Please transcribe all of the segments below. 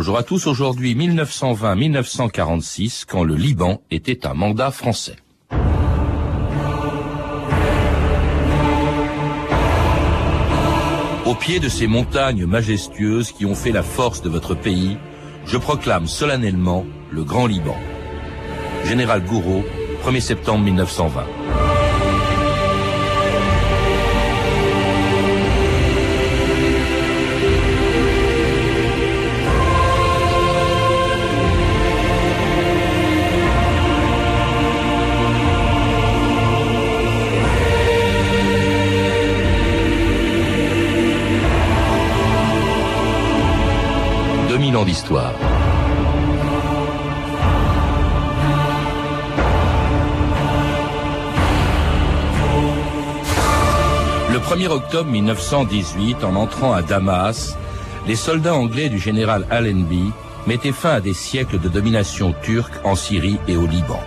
Bonjour à tous. Aujourd'hui 1920-1946, quand le Liban était un mandat français. Au pied de ces montagnes majestueuses qui ont fait la force de votre pays, je proclame solennellement le Grand Liban. Général Gouraud, 1er septembre 1920. 2000 ans d'histoire. Le 1er octobre 1918, en entrant à Damas, les soldats anglais du général Allenby mettaient fin à des siècles de domination turque en Syrie et au Liban.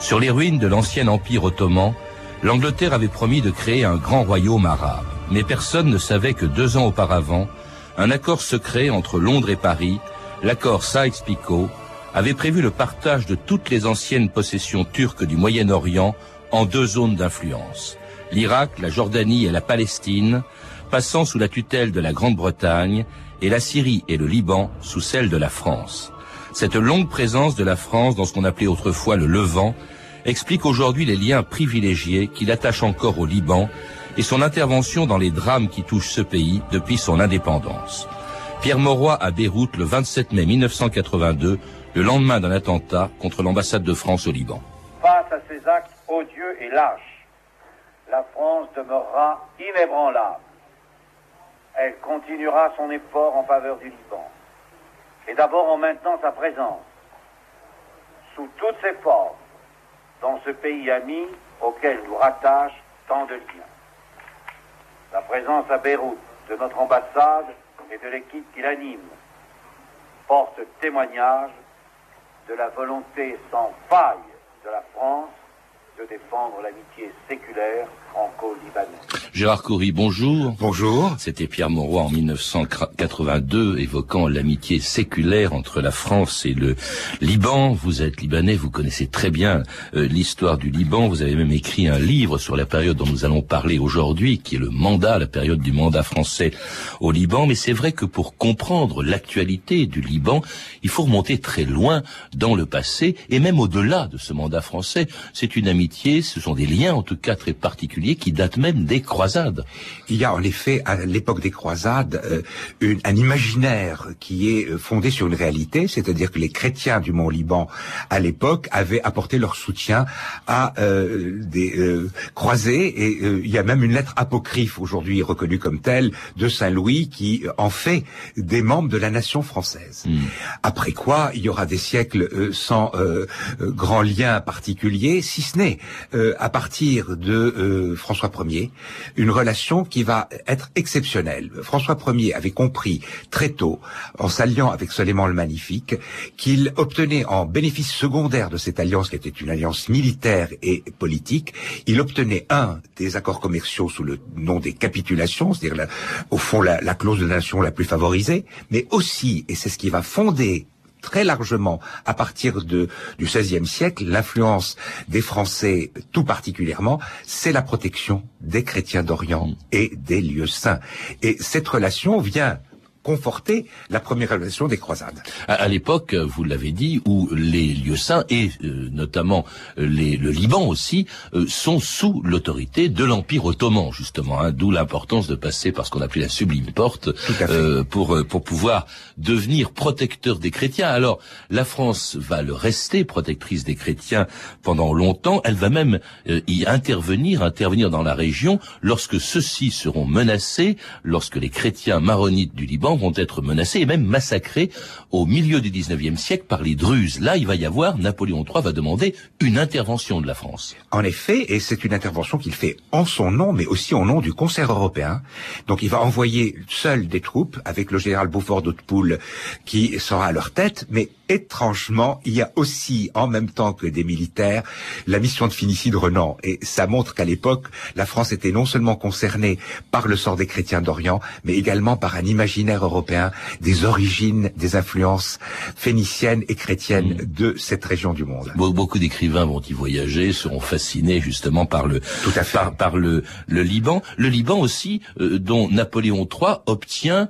Sur les ruines de l'ancien empire ottoman, l'Angleterre avait promis de créer un grand royaume arabe. Mais personne ne savait que deux ans auparavant, un accord secret entre Londres et Paris, l'accord Sykes-Picot, avait prévu le partage de toutes les anciennes possessions turques du Moyen-Orient en deux zones d'influence l'Irak, la Jordanie et la Palestine, passant sous la tutelle de la Grande-Bretagne, et la Syrie et le Liban sous celle de la France. Cette longue présence de la France dans ce qu'on appelait autrefois le Levant explique aujourd'hui les liens privilégiés qu'il attache encore au Liban et son intervention dans les drames qui touchent ce pays depuis son indépendance. Pierre Mauroy à Beyrouth le 27 mai 1982, le lendemain d'un attentat contre l'ambassade de France au Liban. Face à ces actes odieux et lâches, la France demeurera inébranlable. Elle continuera son effort en faveur du Liban. Et d'abord en maintenant sa présence, sous toutes ses formes, dans ce pays ami auquel nous rattache tant de liens. La présence à Beyrouth de notre ambassade et de l'équipe qui l'anime porte témoignage de la volonté sans faille de la France de défendre l'amitié séculaire Gérard Coury, bonjour. Bonjour. C'était Pierre Mauroy en 1982 évoquant l'amitié séculaire entre la France et le Liban. Vous êtes libanais, vous connaissez très bien euh, l'histoire du Liban. Vous avez même écrit un livre sur la période dont nous allons parler aujourd'hui, qui est le mandat, la période du mandat français au Liban. Mais c'est vrai que pour comprendre l'actualité du Liban, il faut remonter très loin dans le passé et même au-delà de ce mandat français. C'est une amitié, ce sont des liens en tout cas très particuliers qui datent même des croisades. Il y a en effet à l'époque des croisades euh, une, un imaginaire qui est euh, fondé sur une réalité, c'est-à-dire que les chrétiens du Mont Liban à l'époque avaient apporté leur soutien à euh, des euh, croisés et euh, il y a même une lettre apocryphe aujourd'hui reconnue comme telle de Saint Louis qui en fait des membres de la nation française. Hmm. Après quoi, il y aura des siècles euh, sans euh, euh, grand lien particulier, si ce n'est euh, à partir de François Ier, une relation qui va être exceptionnelle. François Ier avait compris très tôt, en s'alliant avec Soleiman le Magnifique, qu'il obtenait en bénéfice secondaire de cette alliance, qui était une alliance militaire et politique, il obtenait un des accords commerciaux sous le nom des capitulations, c'est-à-dire au fond la, la clause de nation la plus favorisée, mais aussi, et c'est ce qui va fonder très largement à partir de, du XVIe siècle, l'influence des Français tout particulièrement, c'est la protection des chrétiens d'Orient et des lieux saints. Et cette relation vient conforter la première relation des croisades. À, à l'époque, vous l'avez dit, où les lieux saints et euh, notamment euh, les, le Liban aussi euh, sont sous l'autorité de l'Empire ottoman justement, hein, d'où l'importance de passer par ce qu'on appelait la sublime porte euh, pour euh, pour pouvoir devenir protecteur des chrétiens. Alors la France va le rester protectrice des chrétiens pendant longtemps. Elle va même euh, y intervenir, intervenir dans la région lorsque ceux-ci seront menacés, lorsque les chrétiens maronites du Liban vont être menacés et même massacrés au milieu du 19e siècle par les Druzes. Là, il va y avoir, Napoléon III va demander une intervention de la France. En effet, et c'est une intervention qu'il fait en son nom, mais aussi au nom du concert européen. Donc il va envoyer seul des troupes, avec le général Beaufort d'Hautpoul qui sera à leur tête, mais étrangement, il y a aussi, en même temps que des militaires, la mission de Finici de Renan. Et ça montre qu'à l'époque, la France était non seulement concernée par le sort des chrétiens d'Orient, mais également par un imaginaire européen des origines, des influences phéniciennes et chrétiennes mm. de cette région du monde. Beaucoup d'écrivains vont y voyager, seront fascinés justement par le, Par, le, le Liban. Le Liban aussi, euh, dont Napoléon III obtient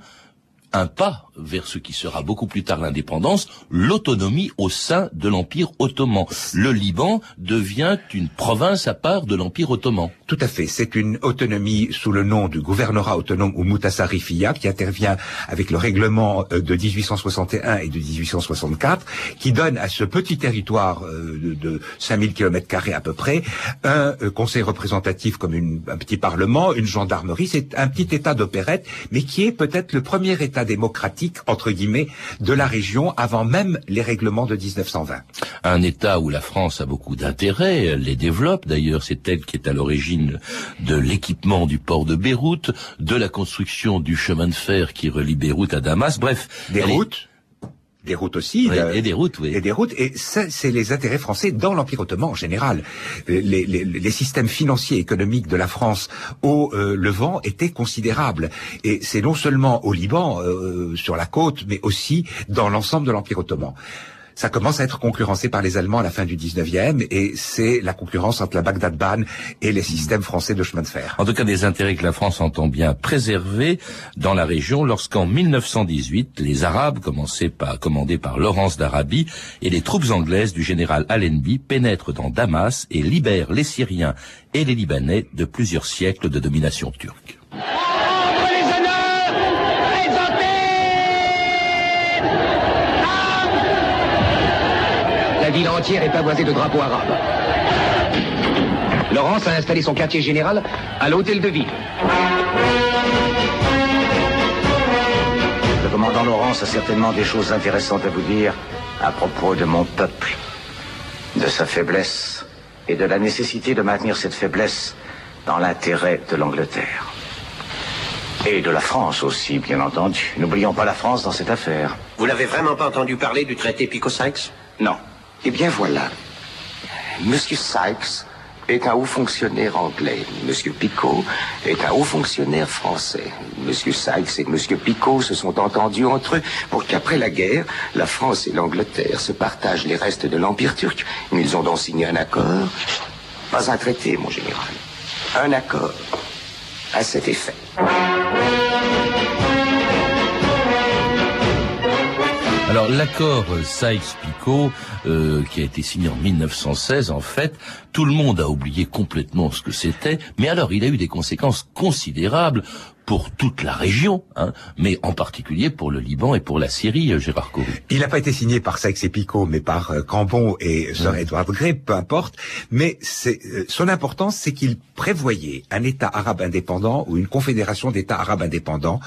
un pas vers ce qui sera beaucoup plus tard l'indépendance, l'autonomie au sein de l'Empire ottoman. Le Liban devient une province à part de l'Empire ottoman. Tout à fait. C'est une autonomie sous le nom du gouvernorat autonome ou Mutasarifia qui intervient avec le règlement euh, de 1861 et de 1864 qui donne à ce petit territoire euh, de 5000 km à peu près un euh, conseil représentatif comme un petit parlement, une gendarmerie. C'est un petit état d'opérette mais qui est peut-être le premier état démocratique entre guillemets, de la région avant même les règlements de 1920. Un État où la France a beaucoup d'intérêt, les développe d'ailleurs, c'est elle qui est à l'origine de l'équipement du port de Beyrouth, de la construction du chemin de fer qui relie Beyrouth à Damas, bref. Des routes des routes aussi. et des routes, oui. Et des routes. Et ça, c'est les intérêts français dans l'Empire ottoman en général. Les, les, les, systèmes financiers et économiques de la France au euh, Levant étaient considérables. Et c'est non seulement au Liban, euh, sur la côte, mais aussi dans l'ensemble de l'Empire ottoman ça commence à être concurrencé par les Allemands à la fin du 19e et c'est la concurrence entre la Bagdad-Bahn et les systèmes français de chemin de fer. En tout cas, des intérêts que la France entend bien préserver dans la région lorsqu'en 1918, les Arabes, par, commandés par Laurence d'Arabie et les troupes anglaises du général Allenby pénètrent dans Damas et libèrent les Syriens et les Libanais de plusieurs siècles de domination turque. La ville entière est pavoisée de drapeaux arabes. Laurence a installé son quartier général à l'hôtel de ville. Le commandant Laurence a certainement des choses intéressantes à vous dire à propos de mon peuple, de sa faiblesse et de la nécessité de maintenir cette faiblesse dans l'intérêt de l'Angleterre. Et de la France aussi, bien entendu. N'oublions pas la France dans cette affaire. Vous n'avez vraiment pas entendu parler du traité Pico-Sykes Non. Eh bien voilà. Monsieur Sykes est un haut fonctionnaire anglais. Monsieur Picot est un haut fonctionnaire français. Monsieur Sykes et Monsieur Picot se sont entendus entre eux pour qu'après la guerre, la France et l'Angleterre se partagent les restes de l'Empire turc. Ils ont donc signé un accord. Pas un traité, mon général. Un accord à cet effet. Alors l'accord Sykes-Picot, euh, qui a été signé en 1916, en fait, tout le monde a oublié complètement ce que c'était, mais alors il a eu des conséquences considérables pour toute la région, hein, mais en particulier pour le Liban et pour la Syrie, euh, Gérard Corru. Il n'a pas été signé par Sykes et Picot, mais par euh, Cambon et Sir Edward Grey, peu importe. Mais euh, son importance, c'est qu'il prévoyait un État arabe indépendant ou une confédération d'États arabes indépendants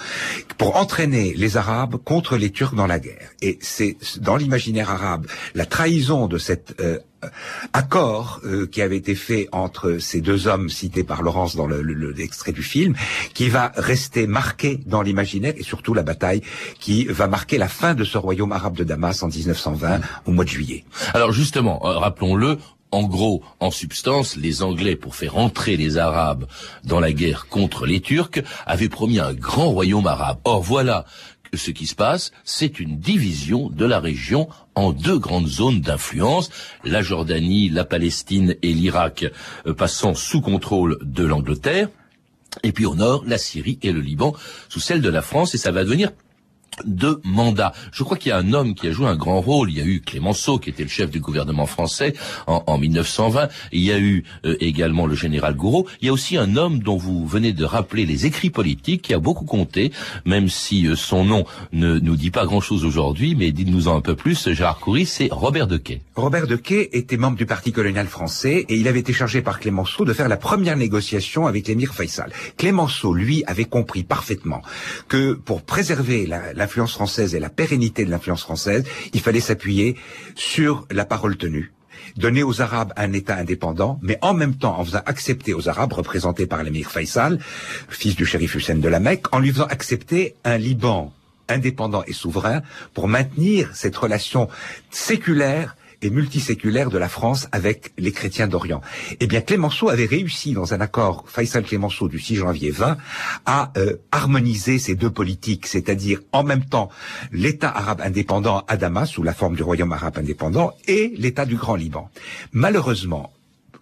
pour entraîner les Arabes contre les Turcs dans la guerre. Et c'est dans l'imaginaire arabe la trahison de cette accord euh, qui avait été fait entre ces deux hommes cités par Laurence dans l'extrait le, du film, qui va rester marqué dans l'imaginaire et surtout la bataille qui va marquer la fin de ce royaume arabe de Damas en 1920 au mois de juillet. Alors justement, euh, rappelons-le, en gros, en substance, les Anglais, pour faire entrer les Arabes dans la guerre contre les Turcs, avaient promis un grand royaume arabe. Or voilà ce qui se passe, c'est une division de la région en deux grandes zones d'influence, la Jordanie, la Palestine et l'Irak euh, passant sous contrôle de l'Angleterre, et puis au nord, la Syrie et le Liban sous celle de la France, et ça va devenir de mandat. Je crois qu'il y a un homme qui a joué un grand rôle. Il y a eu Clémenceau, qui était le chef du gouvernement français en, en 1920. Il y a eu euh, également le général Gouraud. Il y a aussi un homme dont vous venez de rappeler les écrits politiques, qui a beaucoup compté, même si euh, son nom ne nous dit pas grand-chose aujourd'hui, mais dites-nous-en un peu plus, Gérard Coury, c'est Robert Dequet. Robert Dequet était membre du Parti colonial français et il avait été chargé par Clémenceau de faire la première négociation avec l'émir Faisal. Clémenceau, lui, avait compris parfaitement que pour préserver la l'influence française et la pérennité de l'influence française, il fallait s'appuyer sur la parole tenue donner aux Arabes un État indépendant, mais en même temps en faisant accepter aux Arabes, représentés par l'émir Faisal, fils du shérif Hussein de la Mecque, en lui faisant accepter un Liban indépendant et souverain pour maintenir cette relation séculaire et de la France avec les chrétiens d'Orient. Eh bien, Clémenceau avait réussi dans un accord Faisal-Clémenceau du 6 janvier 20 à euh, harmoniser ces deux politiques, c'est-à-dire en même temps l'État arabe indépendant à Damas sous la forme du royaume arabe indépendant et l'État du Grand Liban. Malheureusement,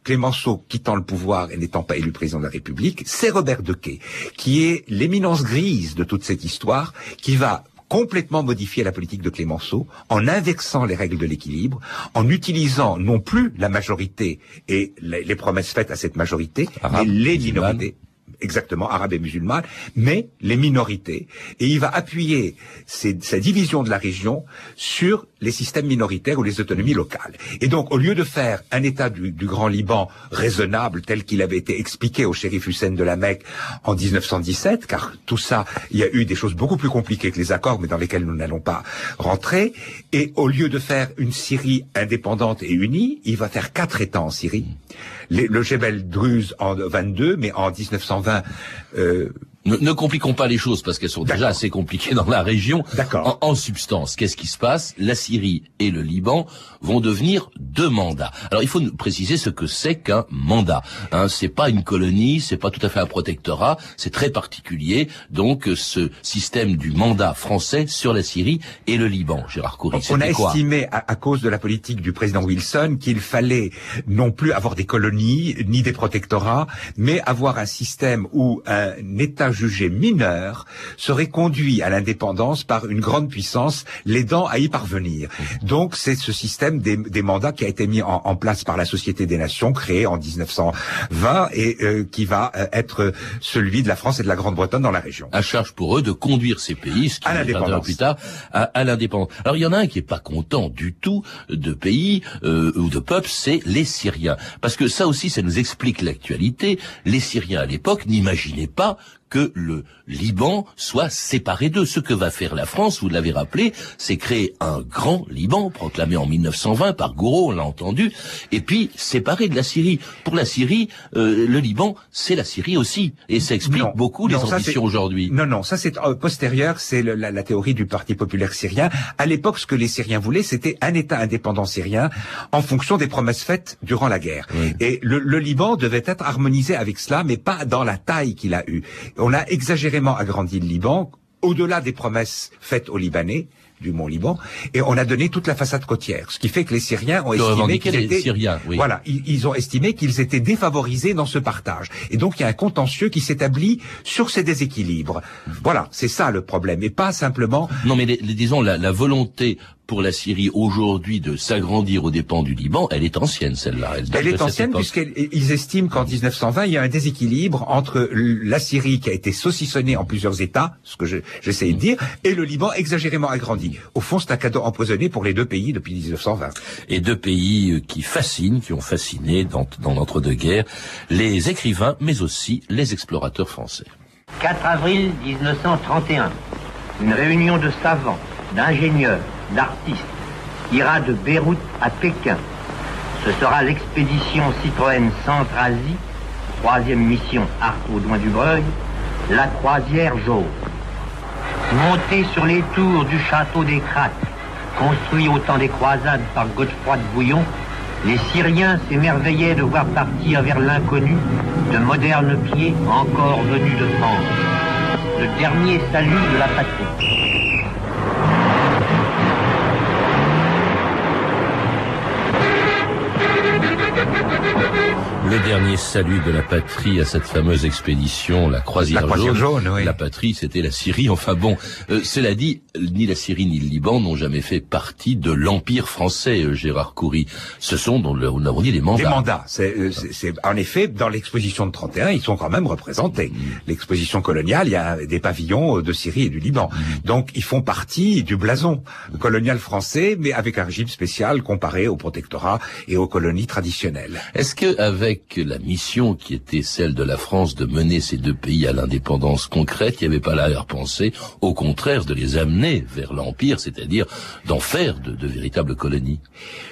Clémenceau quittant le pouvoir et n'étant pas élu président de la République, c'est Robert Dequet, qui est l'éminence grise de toute cette histoire, qui va complètement modifier la politique de Clémenceau en inversant les règles de l'équilibre, en utilisant non plus la majorité et les, promesses faites à cette majorité, mais les minorités exactement, arabes et musulmanes, mais les minorités. Et il va appuyer sa division de la région sur les systèmes minoritaires ou les autonomies locales. Et donc, au lieu de faire un État du, Grand Liban raisonnable tel qu'il avait été expliqué au shérif Hussein de la Mecque en 1917, car tout ça, il y a eu des choses beaucoup plus compliquées que les accords, mais dans lesquelles nous n'allons pas rentrer, et au lieu de faire une Syrie indépendante et unie, il va faire quatre États en Syrie le Jebel Druze en 22, mais en 1920, euh, ne, ne, compliquons pas les choses parce qu'elles sont déjà assez compliquées dans la région. D'accord. En, substance, qu'est-ce qui se passe? La Syrie et le Liban vont devenir deux mandats. Alors il faut préciser ce que c'est qu'un mandat. Hein, c'est pas une colonie, c'est pas tout à fait un protectorat, c'est très particulier. Donc ce système du mandat français sur la Syrie et le Liban, Gérard Coury. On a estimé à, à, cause de la politique du président Wilson qu'il fallait non plus avoir des colonies ni des protectorats, mais avoir un système où un État jugé mineur serait conduit à l'indépendance par une grande puissance, l'aidant à y parvenir. Donc c'est ce système des, mandats qui a été mis en, place par la Société des Nations, créée en 1920 et euh, qui va euh, être celui de la France et de la Grande-Bretagne dans la région. À charge pour eux de conduire ces pays, ce qui à l'indépendance plus tard, à, l'indépendance. Alors il y en a un qui est pas content du tout de pays euh, ou de peuples, c'est les Syriens, parce que ça aussi, ça nous explique l'actualité. Les Syriens à l'époque n'imaginaient pas que le Liban soit séparé d'eux. Ce que va faire la France, vous l'avez rappelé, c'est créer un grand Liban, proclamé en 1920 par Gouraud, on l'a entendu, et puis séparé de la Syrie. Pour la Syrie, euh, le Liban, c'est la Syrie aussi, et ça explique beaucoup les ambitions aujourd'hui. Non, non, ça c'est euh, postérieur, c'est la, la, théorie du Parti populaire syrien. À l'époque, ce que les Syriens voulaient, c'était un État indépendant syrien en fonction des promesses faites durant la guerre. Et le, le Liban devait être harmonisé avec cela, mais pas dans la taille qu'il a eue on a exagérément agrandi le Liban, au-delà des promesses faites aux Libanais, du Mont Liban, et on a donné toute la façade côtière, ce qui fait que les Syriens ont estimé qu'ils étaient, Syriens, voilà, ils, ont estimé qu'ils étaient défavorisés dans ce partage, et donc il y a un contentieux qui s'établit sur ces déséquilibres. Voilà, c'est ça le problème, et pas simplement. Non, mais disons la, la volonté pour la Syrie aujourd'hui de s'agrandir aux dépens du Liban, elle est ancienne celle-là. Elle, est ancienne puisqu'ils estiment qu'en 1920, il y a un déséquilibre entre la Syrie qui a été saucissonnée en plusieurs États, ce que j'essaie de dire, et le Liban exagérément agrandi. Au fond, c'est un cadeau empoisonné pour les deux pays depuis 1920. Et deux pays euh, qui fascinent, qui ont fasciné dans, dans l'entre-deux-guerres les écrivains, mais aussi les explorateurs français. 4 avril 1931, une réunion de savants, d'ingénieurs, d'artistes ira de Beyrouth à Pékin. Ce sera l'expédition Citroën Centre-Asie, troisième mission Arc au Doigt du Breuil, la croisière jaune. Montée sur les tours du château des Crates, construit au temps des croisades par Godefroy de Bouillon, les Syriens s'émerveillaient de voir partir vers l'inconnu de modernes pieds encore venus de France. Le dernier salut de la patrie. Le dernier salut de la patrie à cette fameuse expédition, la croisière, jaune. La patrie, c'était la Syrie. Enfin bon, euh, cela dit, ni la Syrie ni le Liban n'ont jamais fait partie de l'empire français, euh, Gérard Coury. Ce sont, dont nous avons dit, des mandats. Des mandats. Euh, c'est, en effet, dans l'exposition de 31, ils sont quand même représentés. Mm. L'exposition coloniale, il y a des pavillons de Syrie et du Liban. Mm. Donc, ils font partie du blason colonial français, mais avec un régime spécial comparé au protectorat et aux colonies traditionnelles. Est-ce que avec la mission qui était celle de la France de mener ces deux pays à l'indépendance concrète, il n'y avait pas l'arrière-pensée, au contraire, de les amener vers l'Empire, c'est-à-dire d'en faire de, de véritables colonies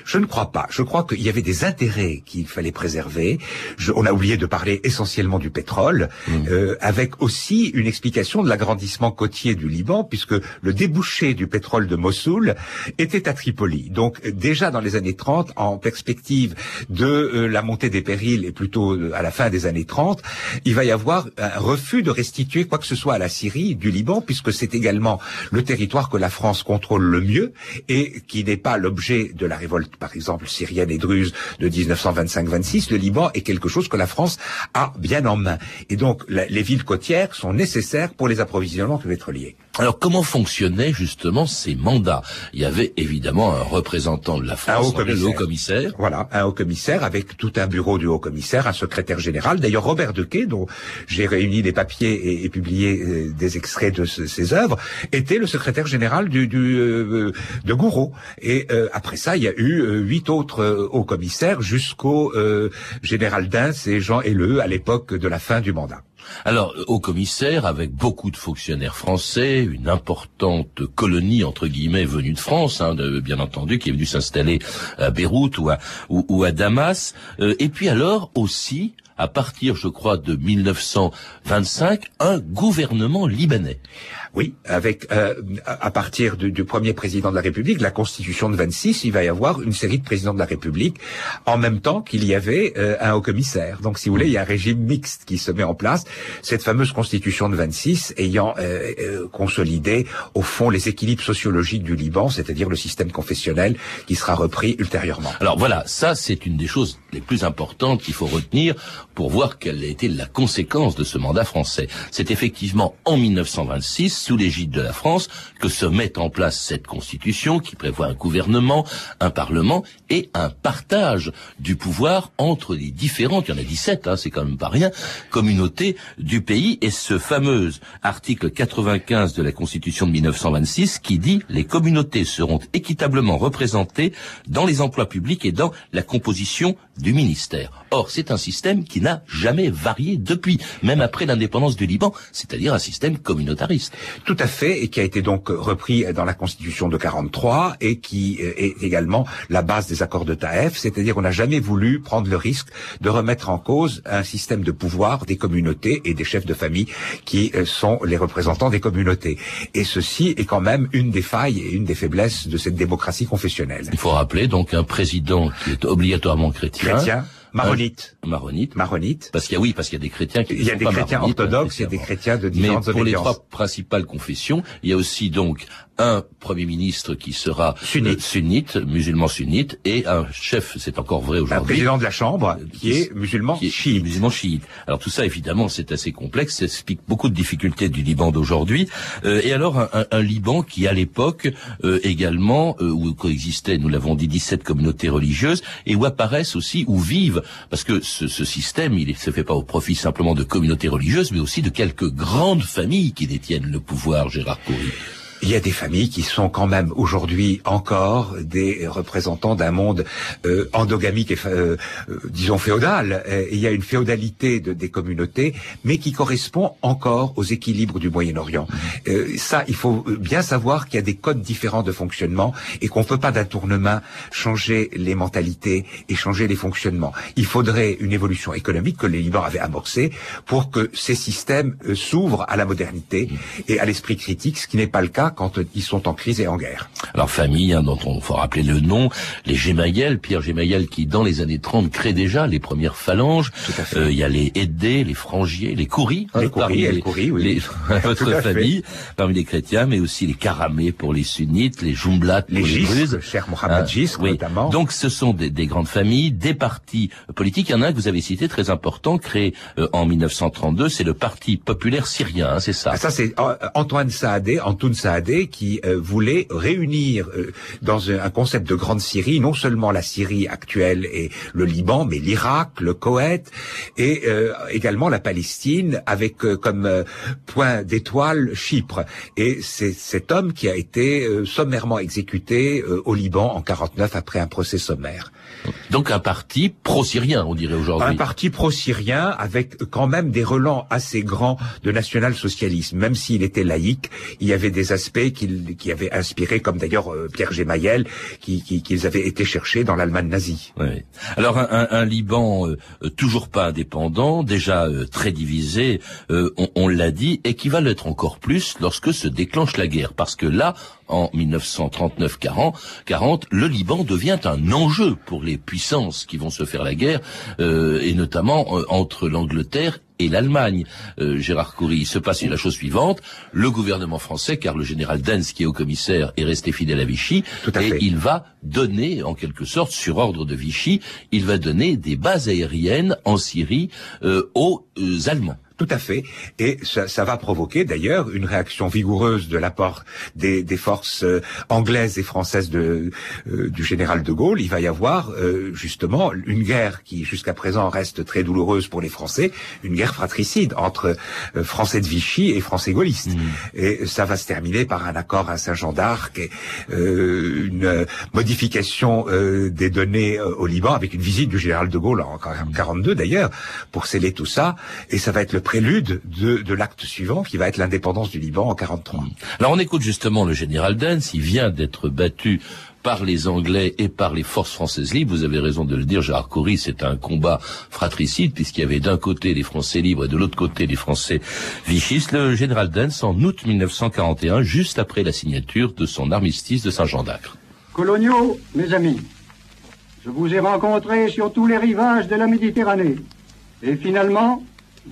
Je ne crois pas. Je crois qu'il y avait des intérêts qu'il fallait préserver. Je, on a oublié de parler essentiellement du pétrole, Mmh. euh, avec aussi une explication de l'agrandissement côtier du Liban, puisque le débouché du pétrole de Mossoul était à Tripoli. Donc déjà dans les années 30, en perspective de euh, la montée des périls, et plutôt euh, à la fin des années 30, il va y avoir un refus de restituer quoi que ce soit à la Syrie du Liban, puisque c'est également le territoire que la France contrôle le mieux et qui n'est pas l'objet de la révolte, par exemple, syrienne et druze de 1925-26. Le Liban est quelque chose que la France a bien en main. Et donc, les villes côtières sont nécessaires pour les approvisionnements pétroliers. Alors comment fonctionnaient justement ces mandats? Il y avait évidemment un représentant de la Un France, le haut commissaire. Voilà, un haut commissaire avec tout un bureau du haut commissaire, un secrétaire général. D'ailleurs, Robert Dequet, dont j'ai réuni des papiers et, et publié euh, des extraits de ce- ses œuvres, était le secrétaire général du, du euh, de Gouraud. Et euh, après ça, il y a eu euh, huit autres euh, hauts commissaires jusqu'au euh, général Dins et Jean Helleux à l'époque de la fin du mandat. Alors, au commissaire, avec beaucoup de fonctionnaires français, une importante colonie, entre guillemets, venue de France, hein, bien entendu, qui est venue s'installer à Beyrouth ou à, ou, ou à Damas, Euh, et puis alors aussi, à partir, je crois, de 1925, un gouvernement libanais. Oui, avec euh, à partir du, du premier président de la République, la Constitution de 26, il va y avoir une série de présidents de la République, en même temps qu'il y avait euh, un haut commissaire. Donc, si vous voulez, il y a un régime mixte qui se met en place. Cette fameuse Constitution de 26 ayant euh, euh, consolidé, au fond, les équilibres sociologiques du Liban, c'est-à-dire le système confessionnel qui sera repris ultérieurement. Alors voilà, ça c'est une des choses les plus importantes qu'il faut retenir pour voir quelle a été la conséquence de ce mandat français. C'est effectivement en 1926, sous l'égide de la France, que se met en place cette constitution qui prévoit un gouvernement, un parlement et un partage du pouvoir entre les différentes, il y en a 17, hein, c'est quand même pas rien, communautés du pays et ce fameux article 95 de la constitution de 1926 qui dit les communautés seront équitablement représentées dans les emplois publics et dans la composition du ministère. Or, c'est un système qui n'a jamais varié depuis, même après l'indépendance du Liban, c'est-à-dire un système communautariste. Tout à fait, et qui a été donc repris dans la Constitution de 43 et qui euh, est également la base des accords de Taïf, c'est-à-dire on n'a jamais voulu prendre le risque de remettre en cause un système de pouvoir des communautés et des chefs de famille qui euh, sont les représentants des communautés. Et ceci est quand même une des failles et une des faiblesses de cette démocratie confessionnelle. Il faut rappeler donc un président qui est obligatoirement chrétien, Chrétien, maronite, un maronite, maronite. parce qu'il y a oui, parce qu'il y a des chrétiens qui Il y a des chrétiens maronites, orthodoxes et des nécessairement. chrétiens de Mais différentes pour les trois principales confessions, il y a aussi donc un premier ministre qui sera Sunnite. euh, sunnite, musulman sunnite, et un chef, c'est encore vrai Un aujourd'hui, président de la Chambre qui est musulman qui est chiite. musulman chiite. Alors tout ça, évidemment, c'est assez complexe, ça explique beaucoup de difficultés du Liban d'aujourd'hui. Euh, et alors, un, un- un Liban qui, à l'époque, euh, également, euh, où coexistaient, nous l'avons dit, 17 communautés religieuses, et où apparaissent aussi, où vivent, parce que ce, ce système, il ne se fait pas au profit simplement de communautés religieuses, mais aussi de quelques grandes familles qui détiennent le pouvoir, Gérard Coury. Il y a des familles qui sont quand même aujourd'hui encore des représentants d'un monde euh, endogamique et euh, euh, disons féodal. Euh, il y a une féodalité de, des communautés, mais qui correspond encore aux équilibres du Moyen-Orient. Euh, ça, il faut bien savoir qu'il y a des codes différents de fonctionnement et qu'on ne peut pas d'un tournement changer les mentalités et changer les fonctionnements. Il faudrait une évolution économique que les Libans avaient amorcée pour que ces systèmes euh, s'ouvrent à la modernité et à l'esprit critique, ce qui n'est pas le cas quand euh, ils sont en crise et en guerre. Alors famille, hein, dont on faut rappeler le nom, les Gémayel, Pierre Gémayel qui dans les années 30 crée déjà les premières phalanges. Euh, Il y a les Aidés, les Frangiers, les Couris, Les parmi Couris, oui. les- Tout votre fait. famille, parmi les chrétiens, mais aussi les Caramés pour les sunnites, les Jumblat pour Les les, Gisques, Druzes. le cher Mohamed Hein, Gisque, oui. notamment. Donc ce sont des, des grandes familles, des partis politiques. Il y en a un que vous avez cité très important, créé euh, en 1932, c'est le Parti populaire syrien, hein, c'est ça? Ah, ça, c'est euh, Antoine Saadé, Antoun Saadé, Qui voulait réunir dans un, concept de grande Syrie non seulement la Syrie actuelle et le Liban, mais l'Irak, le Koweït et également la Palestine avec comme point d'étoile Chypre. Et c'est cet homme qui a été sommairement exécuté au Liban en 49 après un procès sommaire. Donc un parti pro-syrien, on dirait aujourd'hui. Un parti pro-syrien avec quand même des relents assez grands de national-socialisme. Même s'il était laïque, il y avait des aspects qui, avaient inspiré, comme d'ailleurs euh, Pierre Gemayel, qu'ils qui, avaient été cherchés dans l'Allemagne nazie. Oui. Alors un, Liban euh, toujours pas indépendant, déjà euh, très divisé, on, on l'a dit, et qui va l'être encore plus lorsque se déclenche la guerre. Parce que là, en 1939-40, le Liban devient un enjeu pour les puissances qui vont se faire la guerre, euh, et notamment euh, entre l'Angleterre et l'Allemagne. Euh, Gérard Coury, il se passe la chose suivante. Le gouvernement français, car le général Dens, qui est au commissaire, est resté fidèle à Vichy, et il va donner, en quelque sorte, sur ordre de Vichy, il va donner des bases aériennes en Syrie aux Allemands. Tout à fait. Et ça, ça va provoquer d'ailleurs une réaction vigoureuse de la part des, des forces euh, anglaises et françaises de, euh, du général de Gaulle. Il va y avoir euh, justement une guerre qui jusqu'à présent reste très douloureuse pour les Français, une guerre fratricide entre Français de Vichy et Français gaullistes. Mmh. Et ça va se terminer par un accord à Saint-Jean d'Arc et une modification des données au Liban avec une visite du général de Gaulle en 42 d'ailleurs pour sceller tout ça. Et ça va être le prélude de, l'acte suivant qui va être l'indépendance du Liban en 43. Alors on écoute justement le général Dance, il vient d'être battu par les Anglais et par les forces françaises libres. Vous avez raison de le dire, Gérard Coury, c'est un combat fratricide puisqu'il y avait d'un côté les Français libres et de l'autre côté les Français vichistes. Le général Dance, en août 1941, juste après la signature de son armistice de Saint-Jean d'Acre. Coloniaux, mes amis, je vous ai rencontrés sur tous les rivages de la Méditerranée. Et finalement,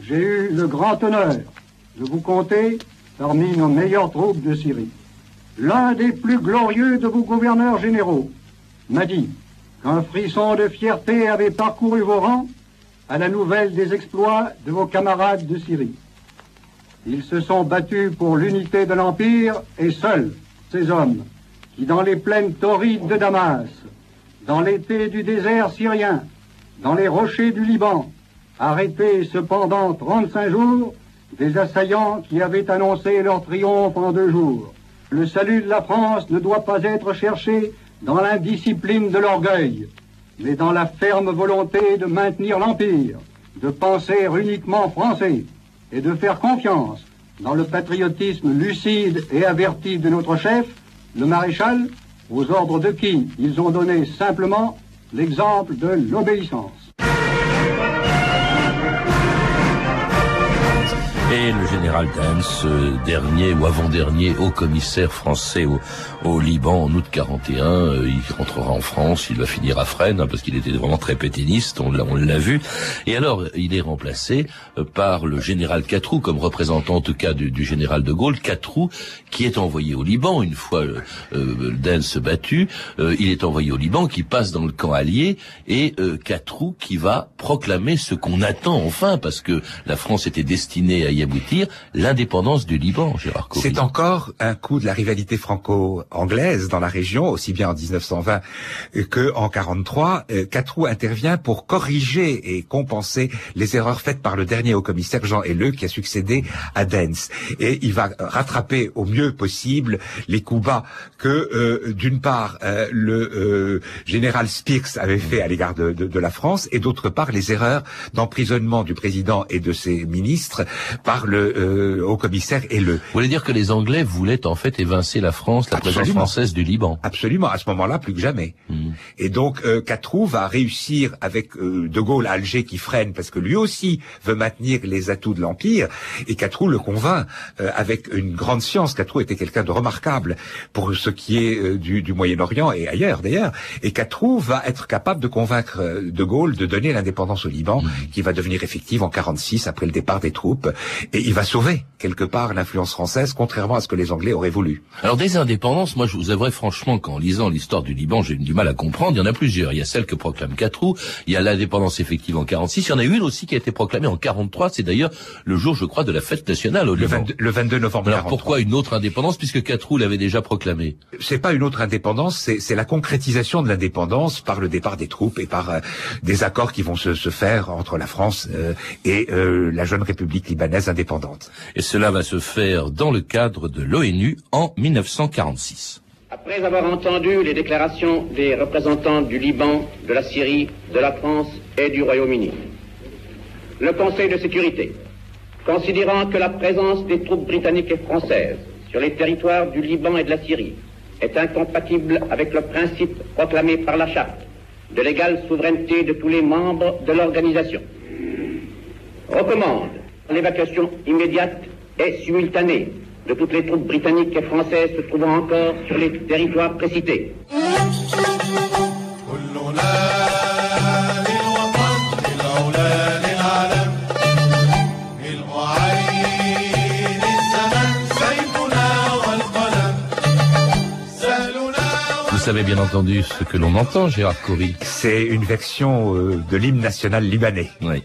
j'ai eu le grand honneur de vous compter parmi nos meilleures troupes de Syrie. L'un des plus glorieux de vos gouverneurs généraux m'a dit qu'un frisson de fierté avait parcouru vos rangs à la nouvelle des exploits de vos camarades de Syrie. Ils se sont battus pour l'unité de l'Empire et seuls ces hommes qui, dans les plaines torrides de Damas, dans l'été du désert syrien, dans les rochers du Liban, arrêté cependant 35 jours des assaillants qui avaient annoncé leur triomphe en deux jours. Le salut de la France ne doit pas être cherché dans l'indiscipline de l'orgueil, mais dans la ferme volonté de maintenir l'Empire, de penser uniquement français et de faire confiance dans le patriotisme lucide et averti de notre chef, le maréchal, aux ordres de qui ils ont donné simplement l'exemple de l'obéissance. Et le général Dance, dernier ou avant-dernier haut commissaire français au, au, Liban en août 41, euh, il rentrera en France, il va finir à Fresnes, hein, parce qu'il était vraiment très pétiniste, on l'a vu. Et alors, il est remplacé euh, par le général Catrou, comme représentant en tout cas du, du général de Gaulle, Catrou, qui est envoyé au Liban, une fois euh, euh Dance battu, il est envoyé au Liban, qui passe dans le camp allié, et Catrou qui va proclamer ce qu'on attend enfin, parce que la France était destinée à aboutir l'indépendance du Liban, C'est encore un coup de la rivalité franco-anglaise dans la région, aussi bien en 1920 que en 43. Catrou intervient pour corriger et compenser les erreurs faites par le dernier haut-commissaire Jean Helleux qui a succédé à Dens. Et il va rattraper au mieux possible les coups bas que, euh, d'une part, euh, le euh, général Spears avait fait à l'égard de, de, de, la France, et d'autre part, les erreurs d'emprisonnement du président et de ses ministres par le euh, haut-commissaire et le. Vous voulez dire que les Anglais voulaient en fait évincer la France, la présence française du Liban Absolument, à ce moment-là plus que jamais. Hmm. Et donc euh, Catrou va réussir avec euh, De Gaulle à Alger qui freine parce que lui aussi veut maintenir les atouts de l'Empire et Catrou le convainc euh, avec une grande science. Catrou était quelqu'un de remarquable pour ce qui est euh, du, du Moyen-Orient et ailleurs d'ailleurs. Et Catrou va être capable de convaincre De Gaulle de donner l'indépendance au Liban hmm. qui va devenir effective en 46 après le départ des troupes et il va sauver quelque part l'influence française, contrairement à ce que les Anglais auraient voulu. Alors des indépendances, moi je vous avouerai franchement qu'en lisant l'histoire du Liban, j'ai eu du mal à, comprendre, il y en a plusieurs. Il y a celle que proclame Catroux, il y a l'indépendance effective en 46, il y en a une aussi qui a été proclamée en 43, c'est d'ailleurs le jour, je crois, de la fête nationale au Le Liban. 22, le 22 novembre Alors 43. pourquoi une autre indépendance puisque Catroux l'avait déjà proclamée? C'est pas une autre indépendance, c'est c'est la concrétisation de l'indépendance par le départ des troupes et par euh, des accords qui vont se, se faire entre la France euh, et euh, la jeune République libanaise indépendante. Et cela va se faire dans le cadre de l'ONU en 1946. Après avoir entendu les déclarations des représentants du Liban, de la Syrie, de la France et du Royaume-Uni, le Conseil de sécurité, considérant que la présence des troupes britanniques et françaises sur les territoires du Liban et de la Syrie est incompatible avec le principe proclamé par la Charte de l'égale souveraineté de tous les membres de l'organisation, recommande l'évacuation immédiate et simultanée de toutes les troupes britanniques et françaises se trouvant encore sur les territoires précités. Vous savez bien entendu ce que l'on entend, Gérard Coury. C'est une version euh, de l'hymne national libanais. Oui.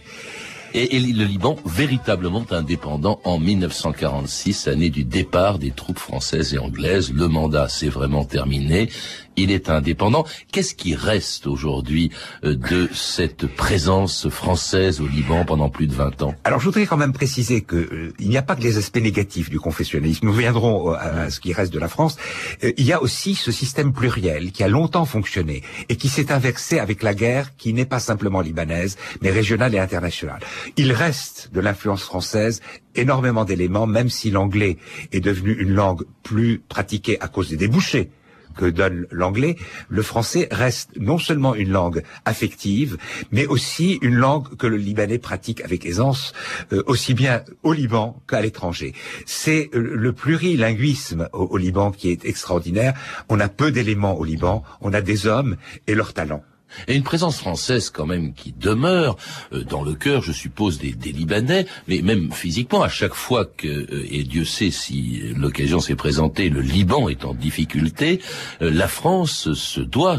Et, le Liban, véritablement indépendant en 1946, année du départ des troupes françaises et anglaises. Le mandat s'est vraiment terminé. Il est indépendant. Qu'est-ce qui reste aujourd'hui euh, de cette présence française au Liban pendant plus de 20 ans? Alors je voudrais quand même préciser que euh, il n'y a pas que les aspects négatifs du confessionnalisme. Nous viendrons euh, à, ce qui reste de la France. Il y a aussi ce système pluriel qui a longtemps fonctionné et qui s'est inversé avec la guerre qui n'est pas simplement libanaise mais régionale et internationale. Il reste de l'influence française énormément d'éléments, même si l'anglais est devenu une langue plus pratiquée à cause des débouchés que donne l'anglais, le français reste non seulement une langue affective, mais aussi une langue que le Libanais pratique avec aisance, euh, aussi bien au Liban qu'à l'étranger. C'est euh, le plurilinguisme au, au Liban qui est extraordinaire. On a peu d'éléments au Liban, on a des hommes et leurs talents. Et une présence française quand même qui demeure euh, dans le cœur, je suppose, des, des, Libanais, mais même physiquement, à chaque fois que, euh, et Dieu sait si l'occasion s'est présentée, le Liban est en difficulté, euh, la France se doit,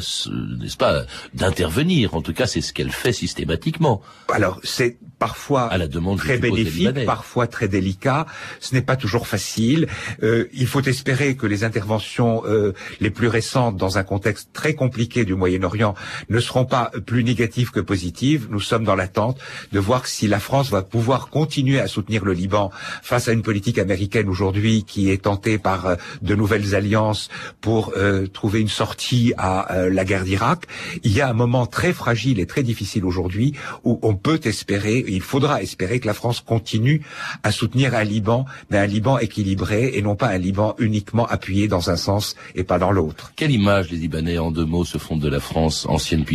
n'est-ce pas, d'intervenir. En tout cas, c'est ce qu'elle fait systématiquement. Alors, c'est parfois à la demande très bénéfique, parfois très délicat. Ce n'est pas toujours facile. Euh, il faut espérer que les interventions euh, les plus récentes dans un contexte très compliqué du Moyen-Orient ne seront pas plus négatives que positives. Nous sommes dans l'attente de voir si la France va pouvoir continuer à soutenir le Liban face à une politique américaine aujourd'hui qui est tentée par euh, de nouvelles alliances pour euh, trouver une sortie à euh, la guerre d'Irak. Il y a un moment très fragile et très difficile aujourd'hui où on peut espérer il faudra espérer que la France continue à soutenir un Liban, mais un Liban équilibré et non pas un Liban uniquement appuyé dans un sens et pas dans l'autre. Quelle image les Libanais, en deux mots, se font de la France, ancienne puissance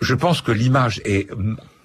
Je pense que l'image est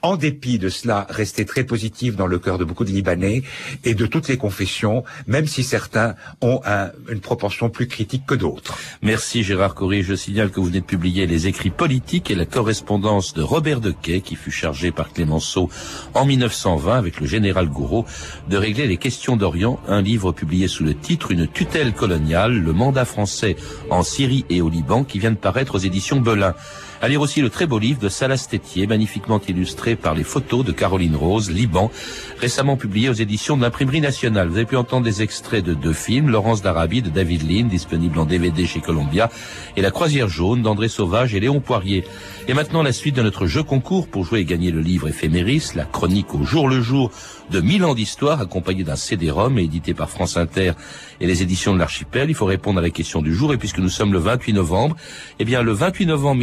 en dépit de cela, rester très positif dans le cœur de beaucoup de Libanais et de toutes les confessions, même si certains ont un, une proportion plus critique que d'autres. Merci Gérard Corrie. Je signale que vous venez de publier les écrits politiques et la correspondance de Robert Dequet, qui fut chargé par Clémenceau en 1920 avec le général Gouraud de régler les questions d'Orient, un livre publié sous le titre Une tutelle coloniale, le mandat français en Syrie et au Liban, qui vient de paraître aux éditions Belin. À lire aussi le très beau livre de Salas Tétier, magnifiquement illustré par les photos de Caroline Rose, Liban, récemment publié aux éditions de l'Imprimerie nationale. Vous avez pu entendre des extraits de deux films, Laurence d'Arabie de David Lean, disponible en DVD chez Columbia, et La Croisière jaune d'André Sauvage et Léon Poirier. Et maintenant la suite de notre jeu concours pour jouer et gagner le livre éphéméris, la chronique au jour le jour de mille ans d'histoire, accompagné d'un CD-ROM et édité par France Inter et les éditions de l'Archipel. Il faut répondre à la question du jour et puisque nous sommes le 28 novembre, eh bien le 28 novembre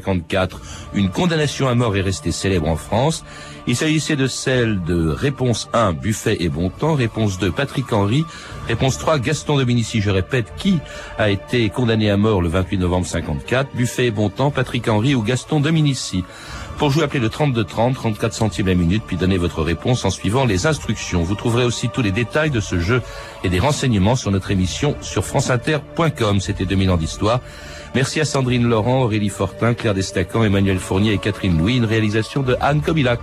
1954, une condamnation à mort est restée célèbre en France. Il s'agissait de celle de réponse 1, Buffet et Bontemps, réponse 2, Patrick Henry, réponse 3, Gaston Dominici. Je répète, qui a été condamné à mort le 28 novembre 54, Buffet et Bontemps, Patrick Henry ou Gaston Dominici? Pour jouer, appelez le 3230, 34 centimes la minute, puis donnez votre réponse en suivant les instructions. Vous trouverez aussi tous les détails de ce jeu et des renseignements sur notre émission sur franceinter.com. C'était 2000 ans d'histoire. Merci à Sandrine Laurent, Aurélie Fortin, Claire Destacan, Emmanuel Fournier et Catherine Louis. Une réalisation de Anne Kobilac.